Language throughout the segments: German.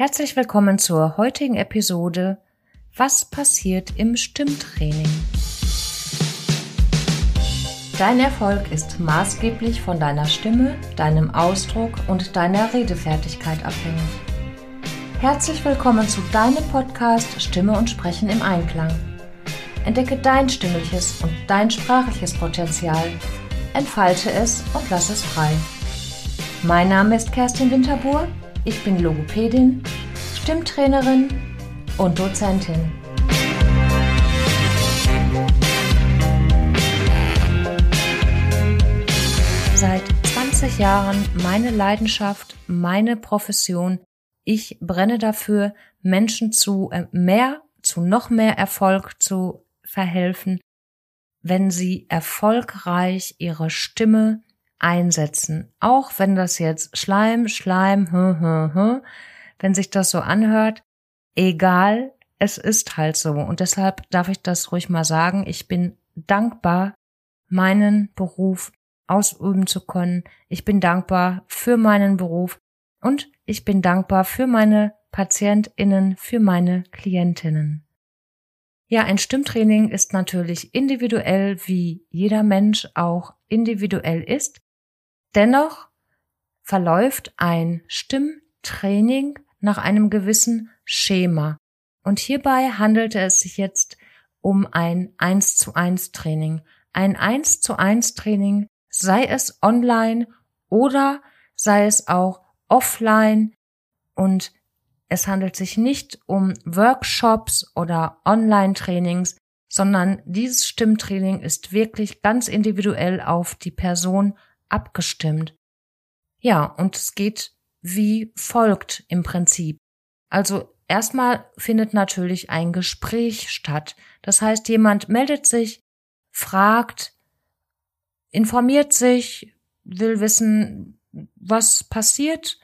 Herzlich willkommen zur heutigen Episode Was passiert im Stimmtraining? Dein Erfolg ist maßgeblich von deiner Stimme, deinem Ausdruck und deiner Redefertigkeit abhängig. Herzlich willkommen zu deinem Podcast Stimme und Sprechen im Einklang. Entdecke dein stimmliches und dein sprachliches Potenzial, entfalte es und lass es frei. Mein Name ist Kerstin Winterbuhr ich bin Logopädin, Stimmtrainerin und Dozentin. Seit 20 Jahren meine Leidenschaft, meine Profession. Ich brenne dafür, Menschen zu äh, mehr, zu noch mehr Erfolg zu verhelfen, wenn sie erfolgreich ihre Stimme einsetzen. Auch wenn das jetzt Schleim, Schleim, hm, hm, hm, wenn sich das so anhört, egal, es ist halt so. Und deshalb darf ich das ruhig mal sagen. Ich bin dankbar, meinen Beruf ausüben zu können. Ich bin dankbar für meinen Beruf und ich bin dankbar für meine PatientInnen, für meine Klientinnen. Ja, ein Stimmtraining ist natürlich individuell, wie jeder Mensch auch individuell ist. Dennoch verläuft ein Stimmtraining nach einem gewissen Schema. Und hierbei handelte es sich jetzt um ein 1 zu 1 Training. Ein 1 zu 1 Training, sei es online oder sei es auch offline und es handelt sich nicht um Workshops oder Online-Trainings, sondern dieses Stimmtraining ist wirklich ganz individuell auf die Person abgestimmt. Ja, und es geht wie folgt im Prinzip. Also erstmal findet natürlich ein Gespräch statt. Das heißt, jemand meldet sich, fragt, informiert sich, will wissen, was passiert.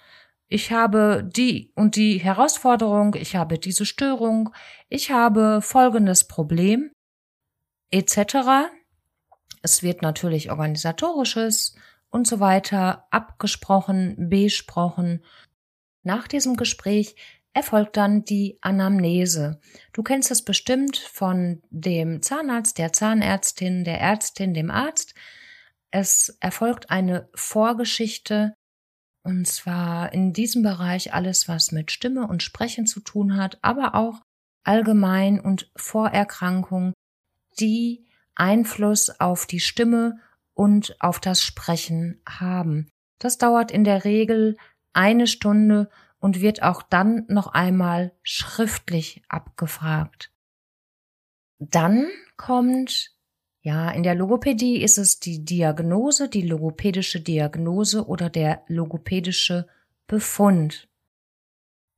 Ich habe die und die Herausforderung, ich habe diese Störung, ich habe folgendes Problem, etc. Es wird natürlich organisatorisches und so weiter abgesprochen, besprochen. Nach diesem Gespräch erfolgt dann die Anamnese. Du kennst es bestimmt von dem Zahnarzt, der Zahnärztin, der Ärztin, dem Arzt. Es erfolgt eine Vorgeschichte und zwar in diesem Bereich alles, was mit Stimme und Sprechen zu tun hat, aber auch allgemein und Vorerkrankungen, die Einfluss auf die Stimme und auf das Sprechen haben. Das dauert in der Regel eine Stunde und wird auch dann noch einmal schriftlich abgefragt. Dann kommt, ja, in der Logopädie ist es die Diagnose, die logopädische Diagnose oder der logopädische Befund.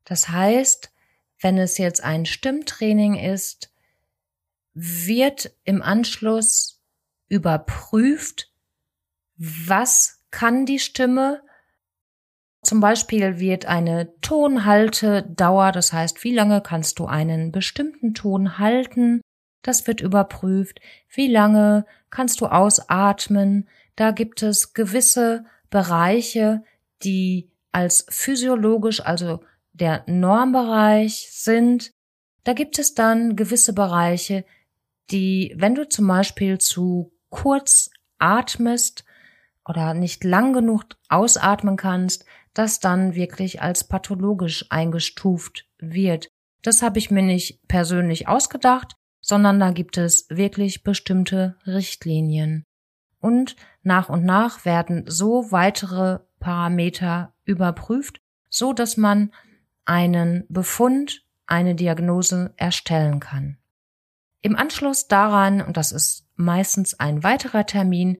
Das heißt, wenn es jetzt ein Stimmtraining ist, wird im Anschluss überprüft, was kann die Stimme. Zum Beispiel wird eine Tonhaltedauer, das heißt, wie lange kannst du einen bestimmten Ton halten, das wird überprüft. Wie lange kannst du ausatmen? Da gibt es gewisse Bereiche, die als physiologisch, also der Normbereich sind. Da gibt es dann gewisse Bereiche, die, wenn du zum Beispiel zu kurz atmest oder nicht lang genug ausatmen kannst, das dann wirklich als pathologisch eingestuft wird. Das habe ich mir nicht persönlich ausgedacht, sondern da gibt es wirklich bestimmte Richtlinien. Und nach und nach werden so weitere Parameter überprüft, so dass man einen Befund, eine Diagnose erstellen kann. Im Anschluss daran, und das ist meistens ein weiterer Termin,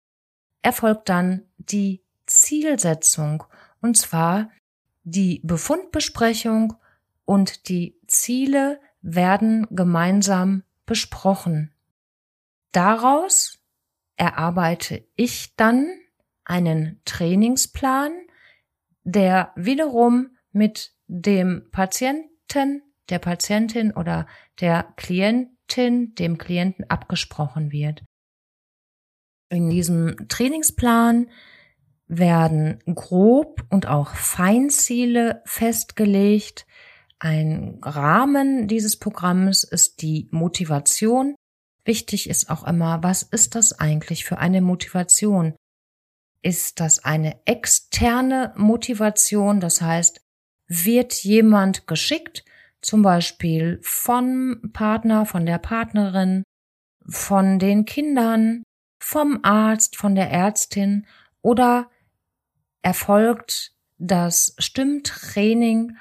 erfolgt dann die Zielsetzung, und zwar die Befundbesprechung und die Ziele werden gemeinsam besprochen. Daraus erarbeite ich dann einen Trainingsplan, der wiederum mit dem Patienten, der Patientin oder der Klientin, dem Klienten abgesprochen wird. In diesem Trainingsplan werden grob und auch Feinziele festgelegt. Ein Rahmen dieses Programms ist die Motivation. Wichtig ist auch immer, was ist das eigentlich für eine Motivation? Ist das eine externe Motivation? Das heißt, wird jemand geschickt, zum Beispiel vom Partner, von der Partnerin, von den Kindern, vom Arzt, von der Ärztin oder erfolgt das Stimmtraining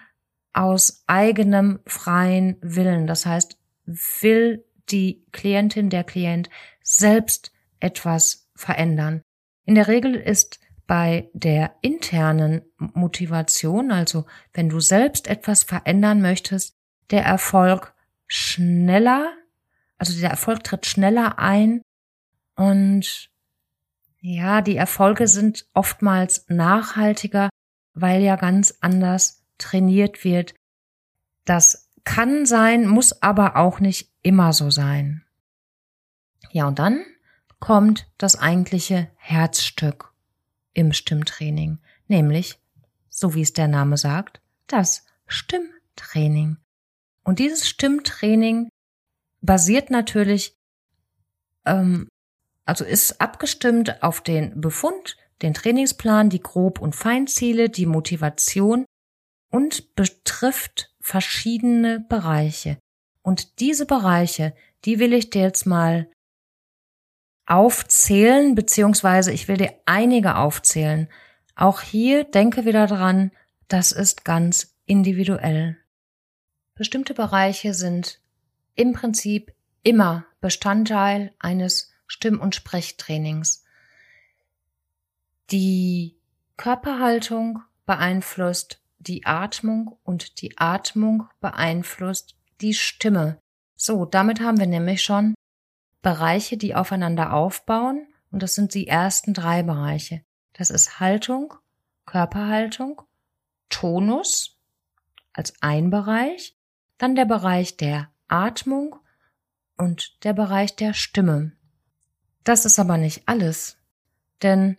aus eigenem freien Willen. Das heißt, will die Klientin, der Klient selbst etwas verändern. In der Regel ist bei der internen Motivation, also wenn du selbst etwas verändern möchtest, der Erfolg schneller, also der Erfolg tritt schneller ein und ja, die Erfolge sind oftmals nachhaltiger, weil ja ganz anders trainiert wird. Das kann sein, muss aber auch nicht immer so sein. Ja, und dann kommt das eigentliche Herzstück im Stimmtraining, nämlich, so wie es der Name sagt, das Stimmtraining. Und dieses Stimmtraining basiert natürlich, ähm, also ist abgestimmt auf den Befund, den Trainingsplan, die Grob- und Feinziele, die Motivation und betrifft verschiedene Bereiche. Und diese Bereiche, die will ich dir jetzt mal aufzählen, beziehungsweise ich will dir einige aufzählen. Auch hier denke wieder dran, das ist ganz individuell. Bestimmte Bereiche sind im Prinzip immer Bestandteil eines Stimm- und Sprechtrainings. Die Körperhaltung beeinflusst die Atmung und die Atmung beeinflusst die Stimme. So, damit haben wir nämlich schon Bereiche, die aufeinander aufbauen, und das sind die ersten drei Bereiche. Das ist Haltung, Körperhaltung, Tonus als ein Bereich, dann der Bereich der Atmung und der Bereich der Stimme. Das ist aber nicht alles, denn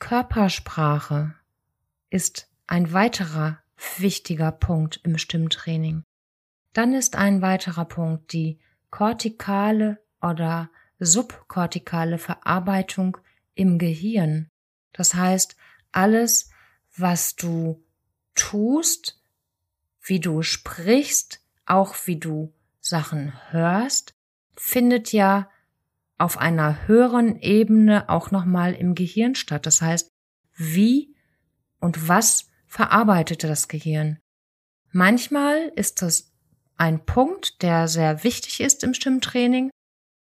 Körpersprache ist ein weiterer wichtiger Punkt im Stimmtraining. Dann ist ein weiterer Punkt die kortikale oder subkortikale Verarbeitung im Gehirn. Das heißt, alles, was du tust, wie du sprichst, auch wie du Sachen hörst, findet ja auf einer höheren Ebene auch nochmal im Gehirn statt. Das heißt, wie und was verarbeitet das Gehirn? Manchmal ist das ein Punkt, der sehr wichtig ist im Stimmtraining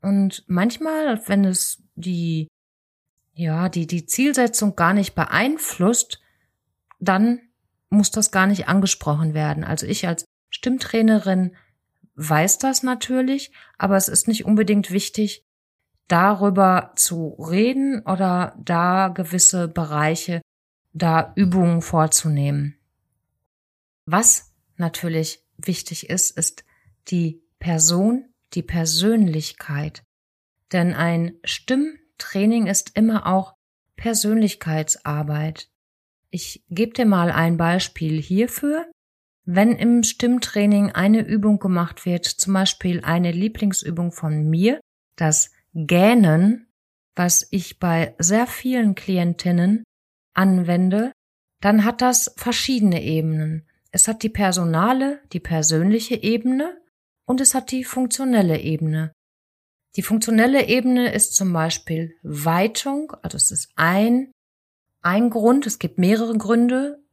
und manchmal, wenn es die, ja, die, die Zielsetzung gar nicht beeinflusst, dann muss das gar nicht angesprochen werden. Also ich als Stimmtrainerin weiß das natürlich, aber es ist nicht unbedingt wichtig, darüber zu reden oder da gewisse Bereiche, da Übungen vorzunehmen. Was natürlich wichtig ist, ist die Person, die Persönlichkeit. Denn ein Stimmtraining ist immer auch Persönlichkeitsarbeit. Ich gebe dir mal ein Beispiel hierfür. Wenn im Stimmtraining eine Übung gemacht wird, zum Beispiel eine Lieblingsübung von mir, das Gähnen, was ich bei sehr vielen Klientinnen anwende, dann hat das verschiedene Ebenen. Es hat die personale, die persönliche Ebene und es hat die funktionelle Ebene. Die funktionelle Ebene ist zum Beispiel Weitung, also es ist ein ein Grund, es gibt mehrere Gründe,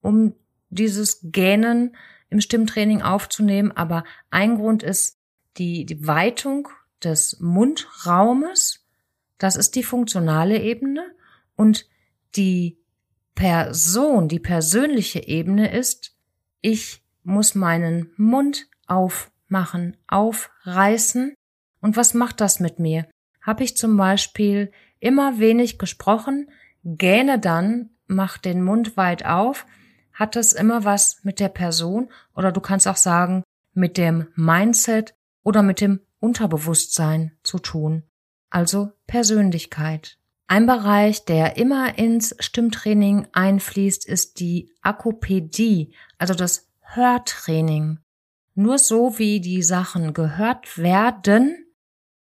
um dieses Gähnen im Stimmtraining aufzunehmen, aber ein Grund ist die, die Weitung des Mundraumes, das ist die funktionale Ebene und die Person, die persönliche Ebene ist, ich muss meinen Mund aufmachen, aufreißen. Und was macht das mit mir? Habe ich zum Beispiel immer wenig gesprochen, gähne dann, mach den Mund weit auf, hat das immer was mit der Person oder du kannst auch sagen, mit dem Mindset oder mit dem Unterbewusstsein zu tun. Also Persönlichkeit. Ein Bereich, der immer ins Stimmtraining einfließt, ist die Akopädie, also das Hörtraining. Nur so wie die Sachen gehört werden,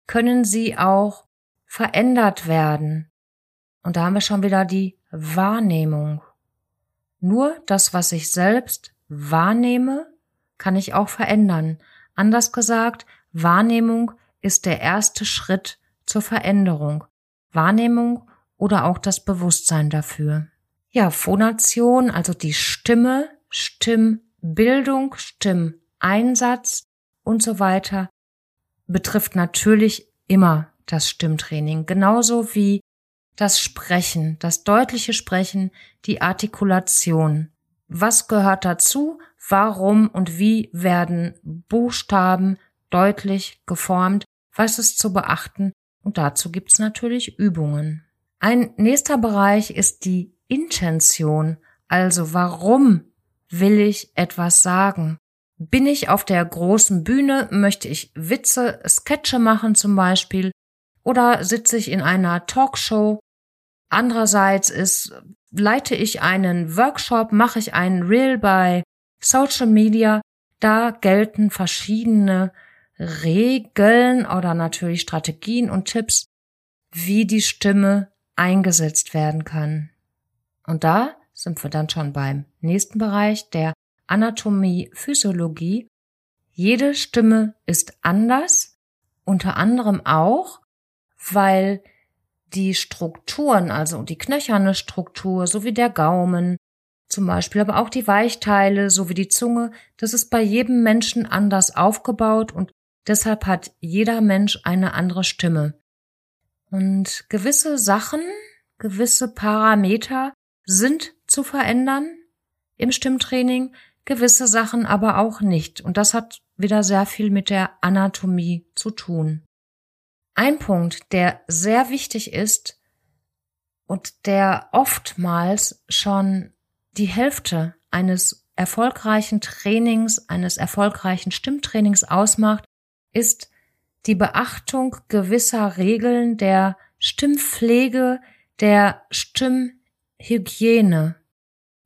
können sie auch verändert werden. Und da haben wir schon wieder die Wahrnehmung. Nur das, was ich selbst wahrnehme, kann ich auch verändern. Anders gesagt, Wahrnehmung ist der erste Schritt zur Veränderung. Wahrnehmung oder auch das Bewusstsein dafür. Ja, Phonation, also die Stimme, Stimmbildung, Stimmeinsatz und so weiter, betrifft natürlich immer das Stimmtraining, genauso wie das Sprechen, das deutliche Sprechen, die Artikulation. Was gehört dazu? Warum und wie werden Buchstaben deutlich geformt? Was ist zu beachten? Und dazu gibt's natürlich Übungen. Ein nächster Bereich ist die Intention, also warum will ich etwas sagen? Bin ich auf der großen Bühne, möchte ich Witze, Sketche machen zum Beispiel, oder sitze ich in einer Talkshow? Andererseits ist, leite ich einen Workshop, mache ich einen Reel bei Social Media, da gelten verschiedene Regeln oder natürlich Strategien und Tipps, wie die Stimme eingesetzt werden kann. Und da sind wir dann schon beim nächsten Bereich der Anatomie, Physiologie. Jede Stimme ist anders, unter anderem auch, weil die Strukturen, also die knöcherne Struktur sowie der Gaumen zum Beispiel, aber auch die Weichteile sowie die Zunge, das ist bei jedem Menschen anders aufgebaut und deshalb hat jeder Mensch eine andere Stimme. Und gewisse Sachen, gewisse Parameter sind zu verändern im Stimmtraining, gewisse Sachen aber auch nicht. Und das hat wieder sehr viel mit der Anatomie zu tun. Ein Punkt, der sehr wichtig ist und der oftmals schon die Hälfte eines erfolgreichen Trainings, eines erfolgreichen Stimmtrainings ausmacht, ist die Beachtung gewisser Regeln der Stimmpflege, der Stimmhygiene.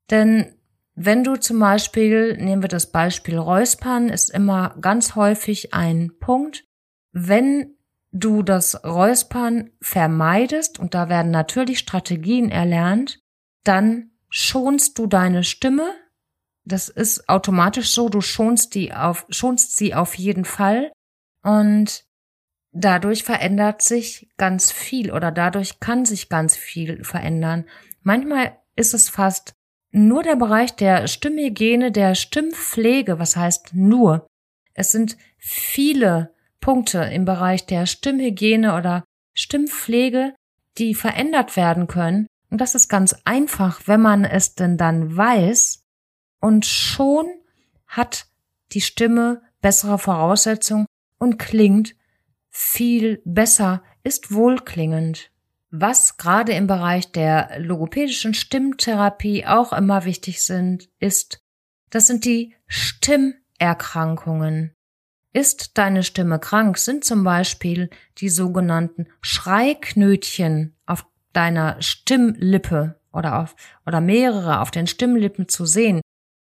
Denn wenn du zum Beispiel, nehmen wir das Beispiel Räuspern, ist immer ganz häufig ein Punkt, wenn du das Räuspern vermeidest, und da werden natürlich Strategien erlernt, dann schonst du deine Stimme. Das ist automatisch so, du schonst die auf, schonst sie auf jeden Fall. Und dadurch verändert sich ganz viel oder dadurch kann sich ganz viel verändern. Manchmal ist es fast nur der Bereich der Stimmhygiene, der Stimmpflege, was heißt nur. Es sind viele Punkte im Bereich der Stimmhygiene oder Stimmpflege, die verändert werden können. Und das ist ganz einfach, wenn man es denn dann weiß. Und schon hat die Stimme bessere Voraussetzungen und klingt viel besser, ist wohlklingend. Was gerade im Bereich der logopädischen Stimmtherapie auch immer wichtig sind, ist, das sind die Stimmerkrankungen. Ist deine Stimme krank, sind zum Beispiel die sogenannten Schreiknötchen auf deiner Stimmlippe oder auf, oder mehrere auf den Stimmlippen zu sehen.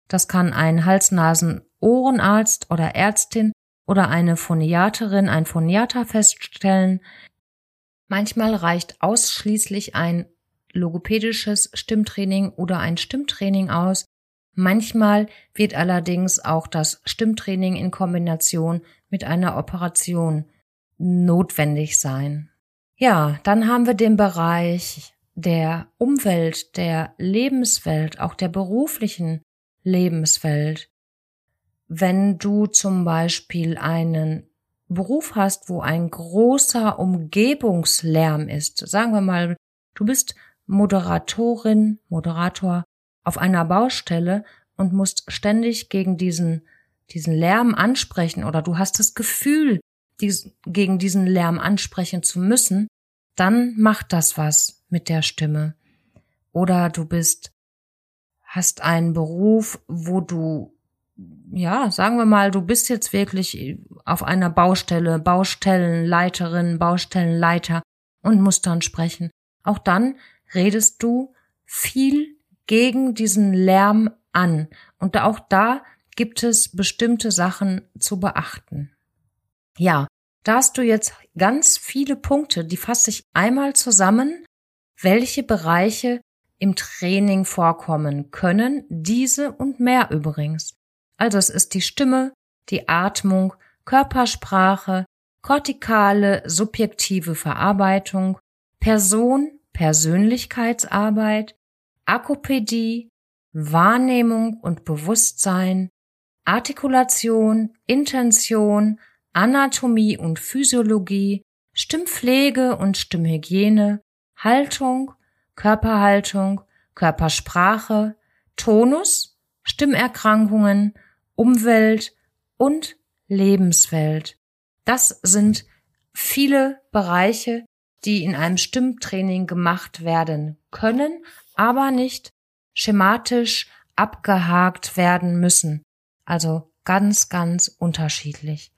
Das kann ein Hals-Nasen-Ohrenarzt oder Ärztin oder eine Phoniaterin, ein Phoniater feststellen. Manchmal reicht ausschließlich ein logopädisches Stimmtraining oder ein Stimmtraining aus, Manchmal wird allerdings auch das Stimmtraining in Kombination mit einer Operation notwendig sein. Ja, dann haben wir den Bereich der Umwelt, der Lebenswelt, auch der beruflichen Lebenswelt. Wenn du zum Beispiel einen Beruf hast, wo ein großer Umgebungslärm ist, sagen wir mal, du bist Moderatorin, Moderator auf einer Baustelle und musst ständig gegen diesen, diesen Lärm ansprechen oder du hast das Gefühl, dies, gegen diesen Lärm ansprechen zu müssen, dann macht das was mit der Stimme. Oder du bist, hast einen Beruf, wo du, ja, sagen wir mal, du bist jetzt wirklich auf einer Baustelle, Baustellenleiterin, Baustellenleiter und musst dann sprechen. Auch dann redest du viel gegen diesen Lärm an. Und auch da gibt es bestimmte Sachen zu beachten. Ja, da hast du jetzt ganz viele Punkte, die fasse ich einmal zusammen, welche Bereiche im Training vorkommen können, diese und mehr übrigens. Also es ist die Stimme, die Atmung, Körpersprache, kortikale subjektive Verarbeitung, Person, Persönlichkeitsarbeit, Akopädie, Wahrnehmung und Bewusstsein, Artikulation, Intention, Anatomie und Physiologie, Stimmpflege und Stimmhygiene, Haltung, Körperhaltung, Körpersprache, Tonus, Stimmerkrankungen, Umwelt und Lebenswelt. Das sind viele Bereiche, die in einem Stimmtraining gemacht werden können, aber nicht schematisch abgehakt werden müssen. Also ganz, ganz unterschiedlich.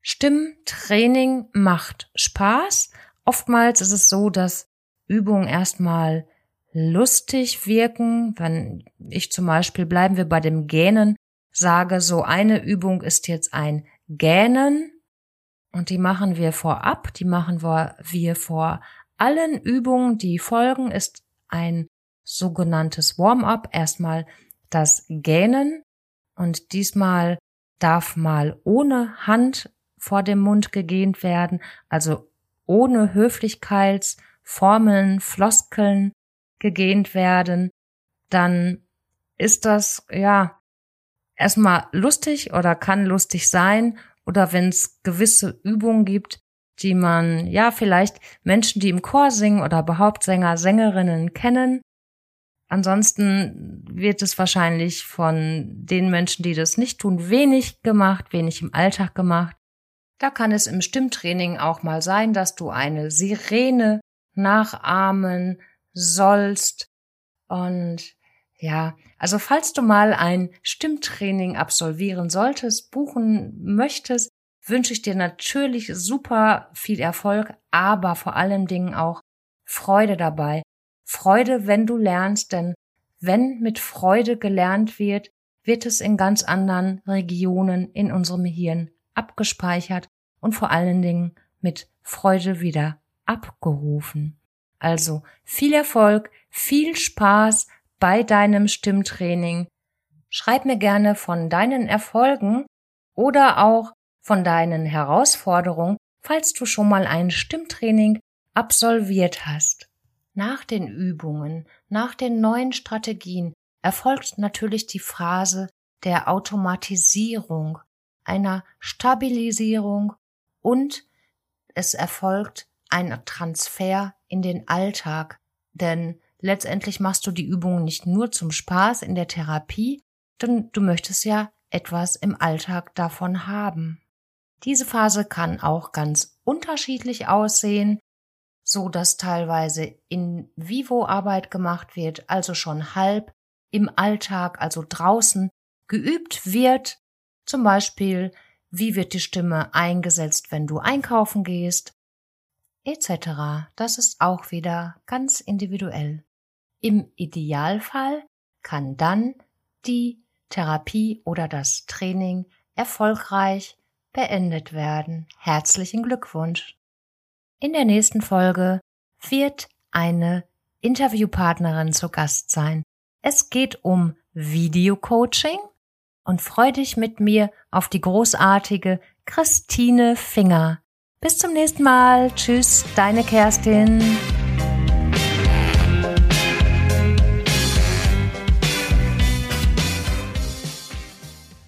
Stimmtraining macht Spaß. Oftmals ist es so, dass Übungen erstmal lustig wirken. Wenn ich zum Beispiel bleiben wir bei dem Gähnen, sage, so eine Übung ist jetzt ein Gähnen. Und die machen wir vorab, die machen wir vor allen Übungen, die folgen, ist ein sogenanntes Warm-up. Erstmal das Gähnen. Und diesmal darf mal ohne Hand vor dem Mund gegähnt werden, also ohne Höflichkeitsformeln, Floskeln gegähnt werden, dann ist das ja erstmal lustig oder kann lustig sein oder wenn es gewisse Übungen gibt, die man ja vielleicht Menschen, die im Chor singen oder überhaupt Sänger, Sängerinnen kennen. Ansonsten wird es wahrscheinlich von den Menschen, die das nicht tun, wenig gemacht, wenig im Alltag gemacht. Da kann es im Stimmtraining auch mal sein, dass du eine Sirene nachahmen sollst. Und ja, also falls du mal ein Stimmtraining absolvieren solltest, buchen möchtest, wünsche ich dir natürlich super viel Erfolg, aber vor allen Dingen auch Freude dabei. Freude, wenn du lernst, denn wenn mit Freude gelernt wird, wird es in ganz anderen Regionen in unserem Hirn abgespeichert und vor allen Dingen mit Freude wieder abgerufen. Also viel Erfolg, viel Spaß bei deinem Stimmtraining. Schreib mir gerne von deinen Erfolgen oder auch von deinen Herausforderungen, falls du schon mal ein Stimmtraining absolviert hast. Nach den Übungen, nach den neuen Strategien erfolgt natürlich die Phase der Automatisierung, einer Stabilisierung und es erfolgt ein Transfer in den Alltag, denn letztendlich machst du die Übungen nicht nur zum Spaß in der Therapie, denn du möchtest ja etwas im Alltag davon haben. Diese Phase kann auch ganz unterschiedlich aussehen, so dass teilweise in Vivo Arbeit gemacht wird, also schon halb im Alltag, also draußen geübt wird, zum Beispiel wie wird die Stimme eingesetzt, wenn du einkaufen gehst, etc. Das ist auch wieder ganz individuell. Im Idealfall kann dann die Therapie oder das Training erfolgreich beendet werden. Herzlichen Glückwunsch. In der nächsten Folge wird eine Interviewpartnerin zu Gast sein. Es geht um Videocoaching und freu dich mit mir auf die großartige Christine Finger. Bis zum nächsten Mal. Tschüss, deine Kerstin.